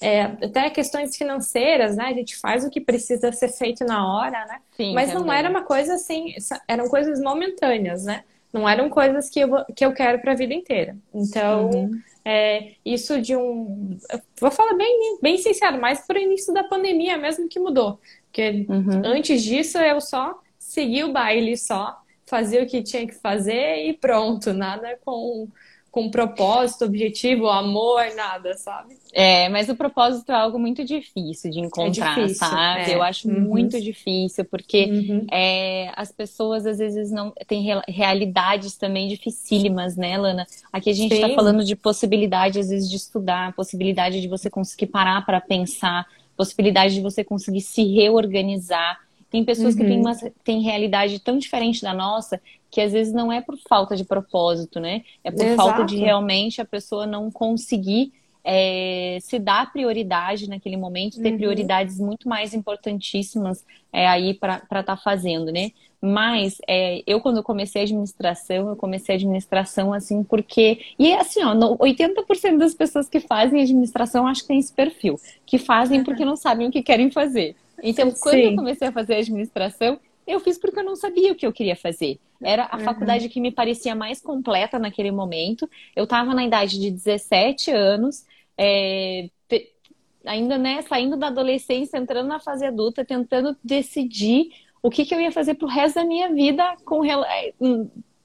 é, até questões financeiras, né? A gente faz o que precisa ser feito na hora, né? Sim, Mas também. não era uma coisa assim, eram coisas momentâneas, né? Não eram coisas que eu, que eu quero para a vida inteira. Então, uhum. É, isso de um. Vou falar bem, bem sincero, mais por início da pandemia mesmo que mudou. Porque uhum. antes disso eu só segui o baile, só fazia o que tinha que fazer e pronto, nada com com propósito, objetivo, amor, nada, sabe? É, mas o propósito é algo muito difícil de encontrar, é difícil, sabe? É. Eu acho uhum. muito difícil, porque uhum. é, as pessoas às vezes não têm realidades também dificílimas, né, Lana? Aqui a gente está falando de possibilidade, às vezes, de estudar, possibilidade de você conseguir parar para pensar, possibilidade de você conseguir se reorganizar. Tem pessoas uhum. que têm, uhum. uma, têm realidade tão diferente da nossa que às vezes não é por falta de propósito, né? É por Exato. falta de realmente a pessoa não conseguir é, se dar prioridade naquele momento, ter uhum. prioridades muito mais importantíssimas é, aí para estar tá fazendo, né? Mas é, eu, quando eu comecei a administração, eu comecei a administração assim, porque. E assim, ó, 80% das pessoas que fazem administração acho que tem esse perfil, que fazem uhum. porque não sabem o que querem fazer. Então, quando Sim. eu comecei a fazer administração, eu fiz porque eu não sabia o que eu queria fazer. Era a uhum. faculdade que me parecia mais completa naquele momento. Eu estava na idade de 17 anos, é, ainda né, saindo da adolescência, entrando na fase adulta, tentando decidir o que, que eu ia fazer pro resto da minha vida com, é,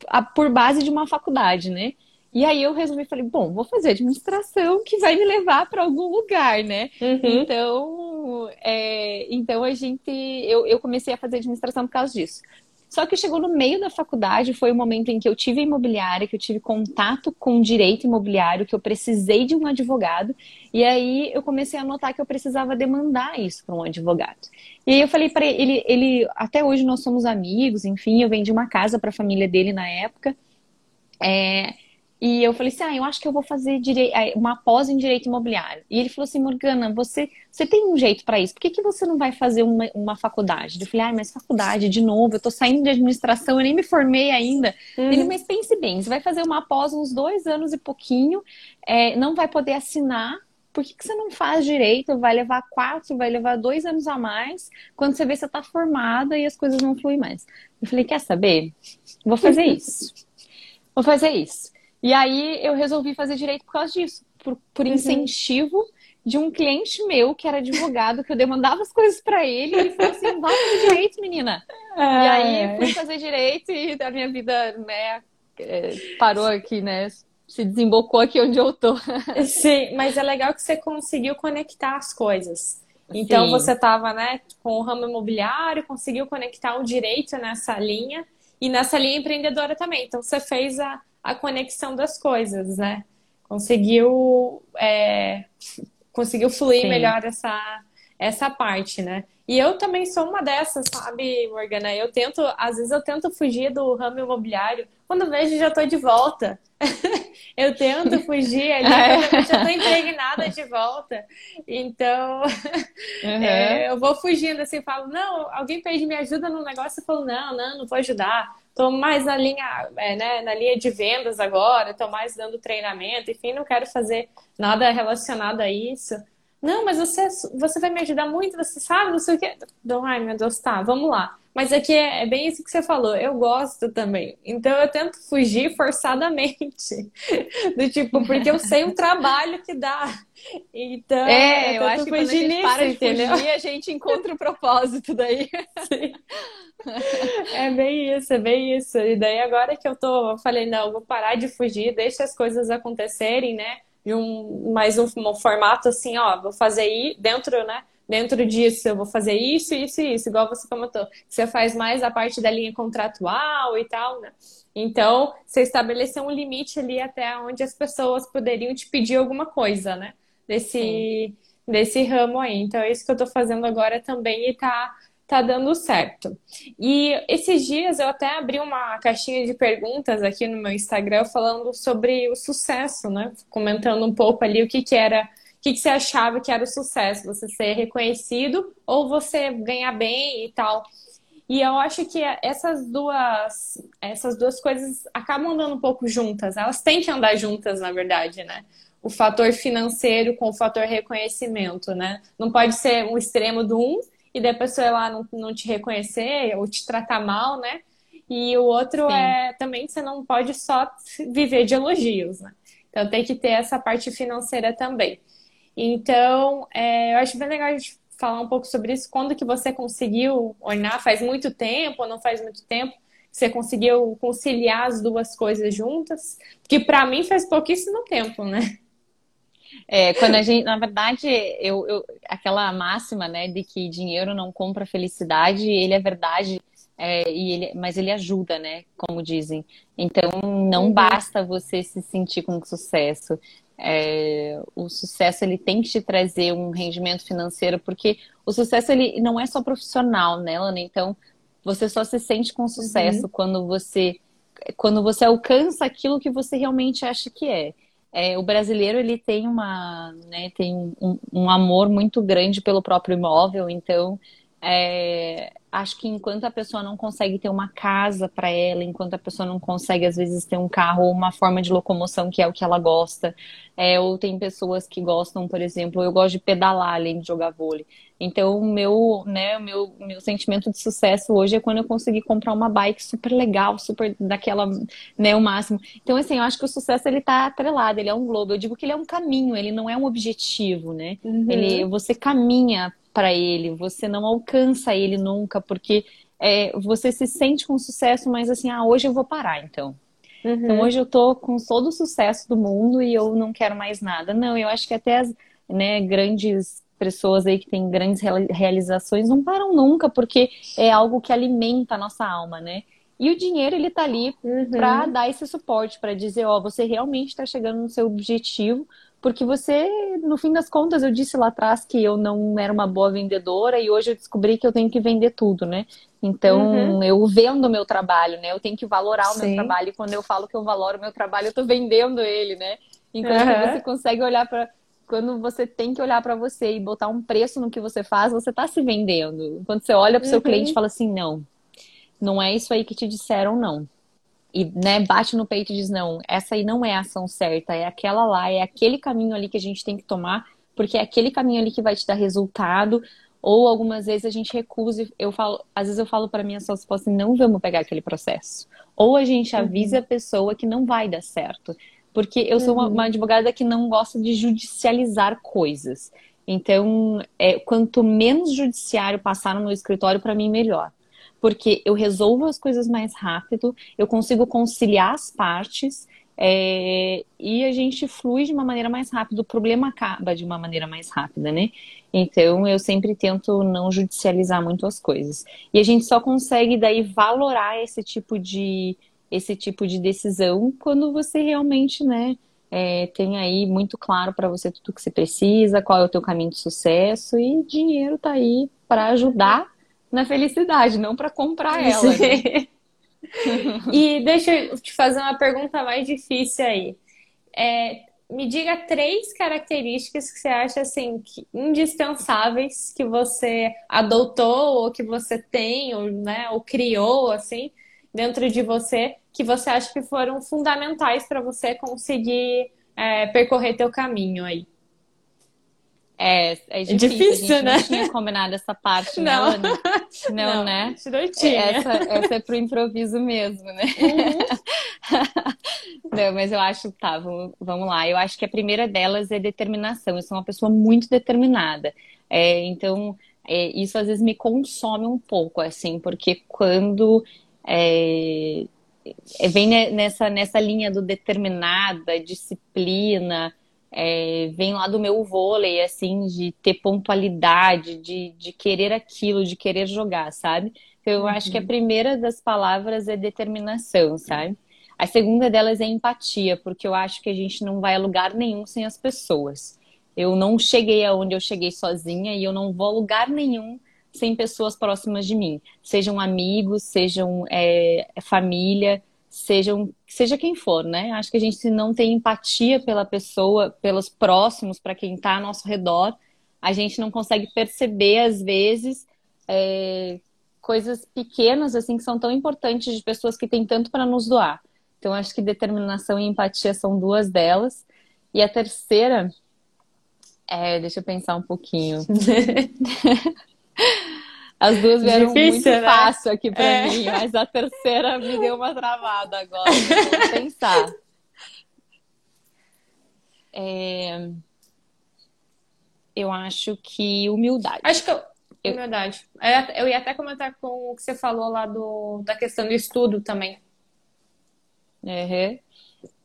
a, por base de uma faculdade, né? E aí eu resolvi, falei, bom, vou fazer administração que vai me levar para algum lugar, né? Uhum. Então, é, então a gente, eu, eu comecei a fazer administração por causa disso. Só que chegou no meio da faculdade, foi o momento em que eu tive imobiliária, que eu tive contato com direito imobiliário, que eu precisei de um advogado, e aí eu comecei a notar que eu precisava demandar isso para um advogado. E aí eu falei para ele, ele, até hoje nós somos amigos, enfim, eu vendi uma casa para a família dele na época. É, e eu falei assim, ah, eu acho que eu vou fazer uma pós em direito imobiliário. E ele falou assim, Morgana, você, você tem um jeito para isso, por que, que você não vai fazer uma, uma faculdade? Eu falei, ah, mas faculdade, de novo, eu tô saindo de administração, eu nem me formei ainda. Uhum. Ele, mas pense bem, você vai fazer uma pós uns dois anos e pouquinho, é, não vai poder assinar por que, que você não faz direito? Vai levar quatro, vai levar dois anos a mais, quando você vê você tá formada e as coisas não fluem mais. Eu falei, quer saber? Vou fazer isso. Vou fazer isso. E aí eu resolvi fazer direito por causa disso, por, por uhum. incentivo de um cliente meu que era advogado, que eu demandava as coisas para ele, e ele falou assim: vai fazer direito, menina. É. E aí fui fazer direito e a minha vida, né, é, parou aqui, né? Se desembocou aqui onde eu tô. Sim, mas é legal que você conseguiu conectar as coisas. Então Sim. você estava, né, com o ramo imobiliário, conseguiu conectar o direito nessa linha e nessa linha empreendedora também. Então você fez a, a conexão das coisas, né? Conseguiu é, conseguiu fluir Sim. melhor essa, essa parte, né? E eu também sou uma dessas, sabe, Morgana? Eu tento, às vezes eu tento fugir do ramo imobiliário. Quando vejo, já tô de volta. eu tento fugir ali, é. já tô impregnada de volta. Então, uhum. é, eu vou fugindo assim, falo, não, alguém pede me ajuda no negócio, eu falo, não, não, não vou ajudar. Tô mais na linha, é, né, na linha de vendas agora, tô mais dando treinamento, enfim, não quero fazer nada relacionado a isso. Não, mas você, você vai me ajudar muito, você sabe, não sei o quê. Ai, meu Deus, tá, vamos lá. Mas aqui é, é, bem isso que você falou, eu gosto também. Então eu tento fugir forçadamente. Do tipo, porque eu sei o trabalho que dá. Então, é, eu, eu acho que quando a gente nisso, para de entendeu? fugir, a gente encontra o propósito daí. Sim. É bem isso, é bem isso. E daí agora que eu tô, eu falei, não, vou parar de fugir, deixa as coisas acontecerem, né? E um, mais um, um formato assim, ó, vou fazer aí dentro, né? Dentro disso eu vou fazer isso, isso e isso, igual você comentou. Você faz mais a parte da linha contratual e tal, né? Então, você estabeleceu um limite ali até onde as pessoas poderiam te pedir alguma coisa, né? Desse, desse ramo aí. Então, é isso que eu tô fazendo agora também e tá tá dando certo. E esses dias eu até abri uma caixinha de perguntas aqui no meu Instagram falando sobre o sucesso, né? Comentando um pouco ali o que, que era, que, que você achava que era o sucesso, você ser reconhecido ou você ganhar bem e tal. E eu acho que essas duas, essas duas coisas acabam andando um pouco juntas. Elas têm que andar juntas, na verdade, né? O fator financeiro com o fator reconhecimento, né? Não pode ser um extremo do um e da pessoa lá não, não te reconhecer ou te tratar mal, né? E o outro Sim. é também você não pode só viver de elogios, né? Então tem que ter essa parte financeira também. Então, é, eu acho bem legal a gente falar um pouco sobre isso. Quando que você conseguiu ornar? Faz muito tempo ou não faz muito tempo? Você conseguiu conciliar as duas coisas juntas? Que para mim faz pouquíssimo tempo, né? É, quando a gente, na verdade, eu, eu, aquela máxima, né, de que dinheiro não compra felicidade, ele é verdade, é, e ele, mas ele ajuda, né, como dizem. Então, não uhum. basta você se sentir com sucesso. É, o sucesso ele tem que te trazer um rendimento financeiro, porque o sucesso ele não é só profissional, né, Lana? Então, você só se sente com sucesso uhum. quando você quando você alcança aquilo que você realmente acha que é. É, o brasileiro ele tem uma né, tem um, um, amor muito grande pelo próprio imóvel então é, acho que enquanto a pessoa não consegue ter uma casa para ela, enquanto a pessoa não consegue, às vezes, ter um carro ou uma forma de locomoção que é o que ela gosta, é, ou tem pessoas que gostam, por exemplo, eu gosto de pedalar além de jogar vôlei. Então, o meu, né, meu, meu sentimento de sucesso hoje é quando eu consegui comprar uma bike super legal, super daquela, né, o máximo. Então, assim, eu acho que o sucesso, ele tá atrelado, ele é um globo. Eu digo que ele é um caminho, ele não é um objetivo, né? Uhum. Ele, você caminha para ele, você não alcança ele nunca, porque é, você se sente com sucesso, mas assim, ah, hoje eu vou parar, então. Uhum. Então hoje eu tô com todo o sucesso do mundo e eu não quero mais nada. Não, eu acho que até as né, grandes pessoas aí que têm grandes realizações não param nunca, porque é algo que alimenta a nossa alma, né? E o dinheiro, ele tá ali uhum. para dar esse suporte, para dizer, ó, você realmente está chegando no seu objetivo, porque você, no fim das contas, eu disse lá atrás que eu não era uma boa vendedora e hoje eu descobri que eu tenho que vender tudo, né? Então, uhum. eu vendo o meu trabalho, né? Eu tenho que valorar o Sim. meu trabalho. E quando eu falo que eu valoro o meu trabalho, eu tô vendendo ele, né? Enquanto uhum. você consegue olhar para quando você tem que olhar para você e botar um preço no que você faz, você tá se vendendo. Quando você olha para o seu uhum. cliente e fala assim, não, não é isso aí que te disseram, não e né, bate no peito e diz: não, essa aí não é a ação certa, é aquela lá, é aquele caminho ali que a gente tem que tomar porque é aquele caminho ali que vai te dar resultado, ou algumas vezes a gente recusa, eu falo, às vezes eu falo para minha sócia, assim, não vamos pegar aquele processo. Ou a gente uhum. avisa uhum. a pessoa que não vai dar certo. Porque eu sou uma, uma uhum. advogada que não gosta de judicializar coisas. Então, é, quanto menos judiciário passar no meu escritório, para mim, melhor. Porque eu resolvo as coisas mais rápido, eu consigo conciliar as partes é, e a gente flui de uma maneira mais rápida, o problema acaba de uma maneira mais rápida, né? Então eu sempre tento não judicializar muito as coisas. E a gente só consegue daí valorar esse tipo de esse tipo de decisão quando você realmente, né, é, tem aí muito claro para você tudo que você precisa, qual é o teu caminho de sucesso e dinheiro tá aí para ajudar na felicidade, não para comprar ela. Né? e deixa eu te fazer uma pergunta mais difícil aí. É, me diga três características que você acha assim que, indispensáveis que você adotou ou que você tem ou, né, ou criou assim dentro de você que você acha que foram fundamentais para você conseguir é, percorrer teu caminho aí. É, é difícil, é difícil né? Não tinha combinado essa parte, não. Né, não, não, né? Não tinha. Essa, essa é pro improviso mesmo, né? Uhum. não, mas eu acho, tá, vamos, vamos lá. Eu acho que a primeira delas é determinação. Eu sou uma pessoa muito determinada. É, então, é, isso às vezes me consome um pouco, assim, porque quando é, é vem nessa, nessa linha do determinada, disciplina, é, vem lá do meu vôlei, assim, de ter pontualidade, de, de querer aquilo, de querer jogar, sabe? Então, eu uhum. acho que a uhum. primeira das palavras é determinação, sabe? A segunda delas é empatia, porque eu acho que a gente não vai a lugar nenhum sem as pessoas. Eu não cheguei aonde eu cheguei sozinha e eu não vou a lugar nenhum sem pessoas próximas de mim. Sejam amigos, sejam é, família, sejam, seja quem for, né? Acho que a gente, se não tem empatia pela pessoa, pelos próximos, para quem está ao nosso redor, a gente não consegue perceber, às vezes, é, coisas pequenas, assim, que são tão importantes de pessoas que têm tanto para nos doar. Então, acho que determinação e empatia são duas delas. E a terceira, é, deixa eu pensar um pouquinho. As duas vieram Difícil, muito né? fácil aqui para é. mim, mas a terceira me deu uma travada agora. Vou pensar. É... Eu acho que humildade. Acho que eu... humildade. Eu ia até comentar com o que você falou lá do, da questão do estudo também. Uhum.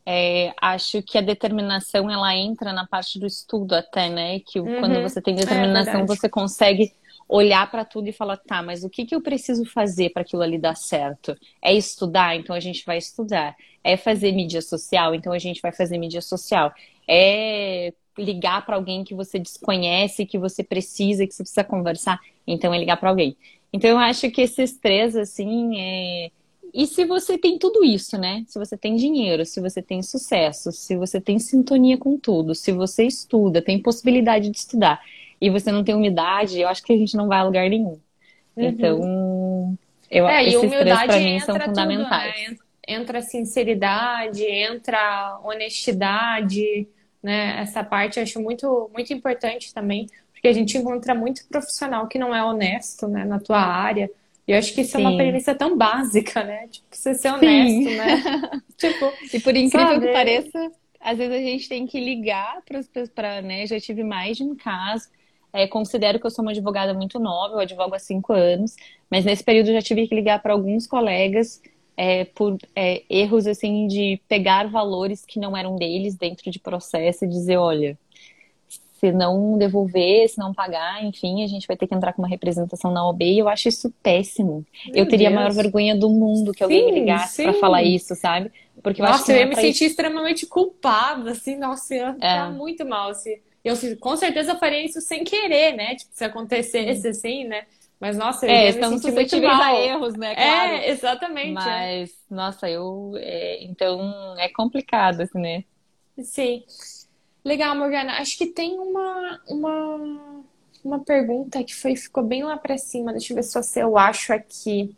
É, acho que a determinação ela entra na parte do estudo até, né? Que uhum. quando você tem é determinação, é você consegue olhar para tudo e falar, tá, mas o que, que eu preciso fazer para aquilo ali dar certo? É estudar, então a gente vai estudar. É fazer mídia social, então a gente vai fazer mídia social. É ligar para alguém que você desconhece, que você precisa, que você precisa conversar, então é ligar para alguém. Então eu acho que esses três, assim, é... E se você tem tudo isso, né? Se você tem dinheiro, se você tem sucesso, se você tem sintonia com tudo, se você estuda, tem possibilidade de estudar e você não tem umidade, eu acho que a gente não vai a lugar nenhum. Uhum. Então, eu, é, esses três para mim são fundamentais. Tudo, né? Entra sinceridade, entra honestidade, né? Essa parte eu acho muito, muito importante também, porque a gente encontra muito profissional que não é honesto, né, na tua área. E eu acho que isso Sim. é uma premissa tão básica, né? Tipo, você ser honesto, Sim. né? tipo, e por incrível sabe? que pareça, às vezes a gente tem que ligar para, né? Já tive mais de um caso é, considero que eu sou uma advogada muito nova, eu advogo há cinco anos, mas nesse período eu já tive que ligar para alguns colegas é, por é, erros assim de pegar valores que não eram deles dentro de processo e dizer, olha, se não devolver, se não pagar, enfim, a gente vai ter que entrar com uma representação na OB e eu acho isso péssimo. Meu eu teria Deus. a maior vergonha do mundo que sim, alguém me ligasse para falar isso, sabe? Porque eu nossa, acho que eu ia me sentir isso... extremamente culpada, assim, nossa, eu ia ficar é. muito mal se eu com certeza faria isso sem querer, né? Tipo, se acontecesse assim, né? Mas, nossa, eu é, estamos suscetíveis a erros, né? Claro. É, exatamente. Mas, é. nossa, eu. É, então, é complicado, assim, né? Sim. Legal, Morgana. Acho que tem uma, uma, uma pergunta que foi, ficou bem lá pra cima. Deixa eu ver se eu acho aqui.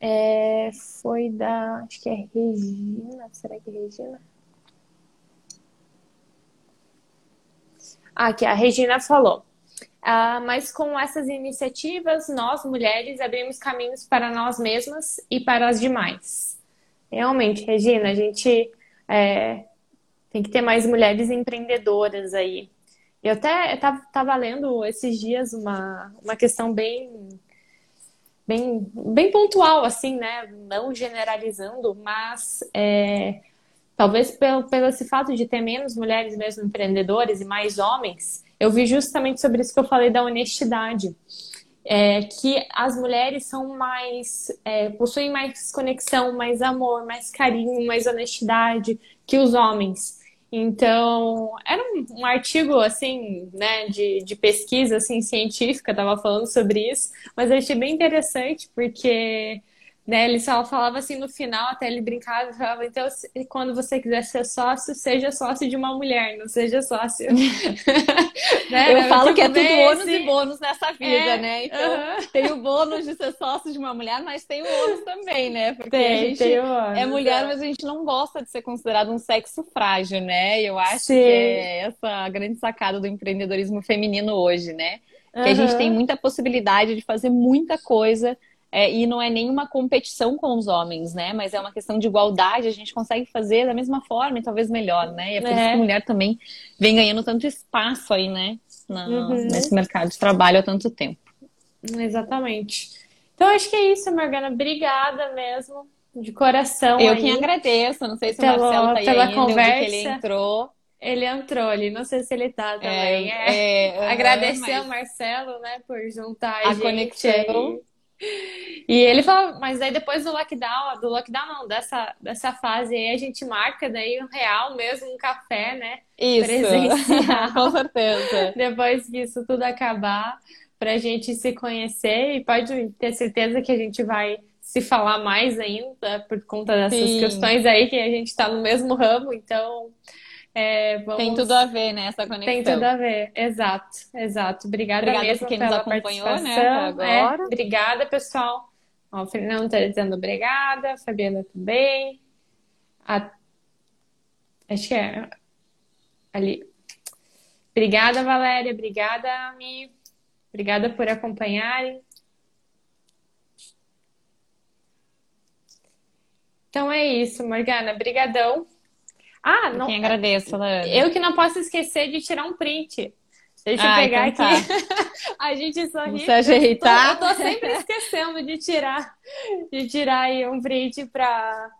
É, foi da. Acho que é Regina. Será que é Regina? Aqui a Regina falou. Ah, mas com essas iniciativas, nós mulheres abrimos caminhos para nós mesmas e para as demais. Realmente, Regina, a gente é, tem que ter mais mulheres empreendedoras aí. Eu até estava lendo esses dias uma, uma questão bem, bem, bem pontual, assim, né? Não generalizando, mas é, talvez pelo, pelo esse fato de ter menos mulheres mesmo empreendedores e mais homens, eu vi justamente sobre isso que eu falei da honestidade. É, que as mulheres são mais é, possuem mais conexão, mais amor, mais carinho, mais honestidade que os homens. Então, era um, um, artigo, assim, né, de, de pesquisa, assim, científica, tava falando sobre isso, mas eu achei bem interessante, porque né? Ele só falava assim no final, até ele brincava, falava, então, quando você quiser ser sócio, seja sócio de uma mulher, não seja sócio. né? Eu falo que é tudo ônus e bônus nessa vida, é, né? Então, uh -huh. tem o bônus de ser sócio de uma mulher, mas tem o ônus também, né? Porque tem, a gente ônus, é mulher, é. mas a gente não gosta de ser considerado um sexo frágil, né? Eu acho Sim. que é essa a grande sacada do empreendedorismo feminino hoje, né? Que uh -huh. a gente tem muita possibilidade de fazer muita coisa é, e não é nenhuma competição com os homens, né? Mas é uma questão de igualdade, a gente consegue fazer da mesma forma e talvez melhor, né? E é por é. isso que a mulher também vem ganhando tanto espaço aí, né? Na, uhum. Nesse mercado de trabalho há tanto tempo. Exatamente. Então, acho que é isso, Morgana. Obrigada mesmo, de coração. Eu aí. que agradeço. Não sei se pelo, o Marcelo tá aí pela ainda, conversa. ele entrou. Ele entrou ali, não sei se ele tá também. É, é, é agradecer ao Marcelo, né, por juntar a, a gente conexão. Aí. E ele falou, mas aí depois do lockdown, do lockdown não, dessa, dessa fase aí a gente marca daí um real mesmo, um café, né? Isso, presencial. com certeza. depois que isso tudo acabar, pra gente se conhecer e pode ter certeza que a gente vai se falar mais ainda por conta dessas Sim. questões aí que a gente tá no mesmo ramo, então é, vamos... Tem tudo a ver, né, essa conexão. Tem tudo a ver, exato, exato. Obrigada, Obrigada mesmo quem pela nos acompanhou, né, agora. É, obrigada, pessoal. Ó, o Fernando está dizendo obrigada, a Fabiana também. A... Acho que é ali. Obrigada, Valéria. Obrigada, Mi. Obrigada por acompanharem. Então é isso, Morgana. Brigadão. Ah, não. Quem agradeço, Lana. Eu que não posso esquecer de tirar um print. Deixa ah, eu pegar então aqui. Tá. a gente sorri. Se ajeitar. Eu tô, eu tô sempre esquecendo de tirar, de tirar aí um print para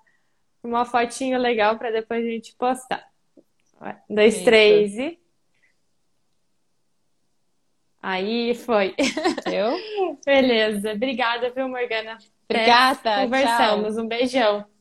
uma fotinho legal para depois a gente postar. Dois, Isso. três e. Aí foi. Eu? Beleza. Obrigada, viu, Morgana? Obrigada. Conversamos. Tchau. Um beijão.